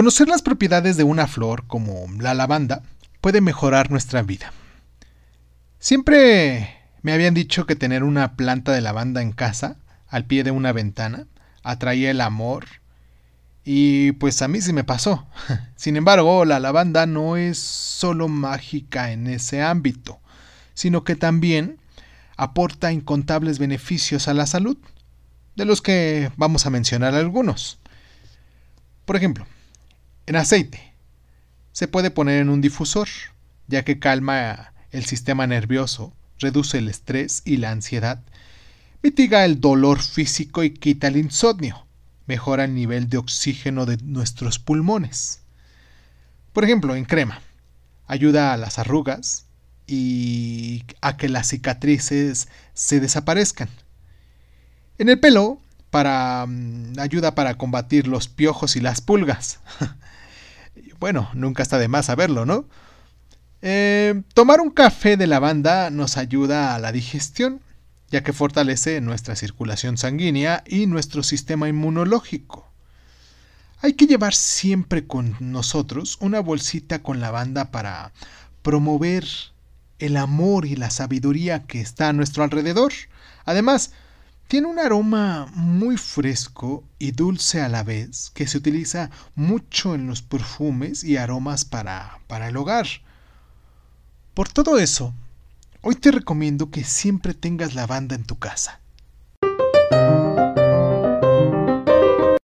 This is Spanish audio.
Conocer las propiedades de una flor como la lavanda puede mejorar nuestra vida. Siempre me habían dicho que tener una planta de lavanda en casa, al pie de una ventana, atraía el amor. Y pues a mí sí me pasó. Sin embargo, la lavanda no es solo mágica en ese ámbito, sino que también aporta incontables beneficios a la salud, de los que vamos a mencionar algunos. Por ejemplo, en aceite se puede poner en un difusor, ya que calma el sistema nervioso, reduce el estrés y la ansiedad, mitiga el dolor físico y quita el insomnio, mejora el nivel de oxígeno de nuestros pulmones. Por ejemplo, en crema, ayuda a las arrugas y a que las cicatrices se desaparezcan. En el pelo, para mm, ayuda para combatir los piojos y las pulgas. bueno, nunca está de más saberlo, ¿no? Eh, tomar un café de lavanda nos ayuda a la digestión, ya que fortalece nuestra circulación sanguínea y nuestro sistema inmunológico. Hay que llevar siempre con nosotros una bolsita con lavanda para promover el amor y la sabiduría que está a nuestro alrededor. Además, tiene un aroma muy fresco y dulce a la vez que se utiliza mucho en los perfumes y aromas para, para el hogar. Por todo eso, hoy te recomiendo que siempre tengas lavanda en tu casa.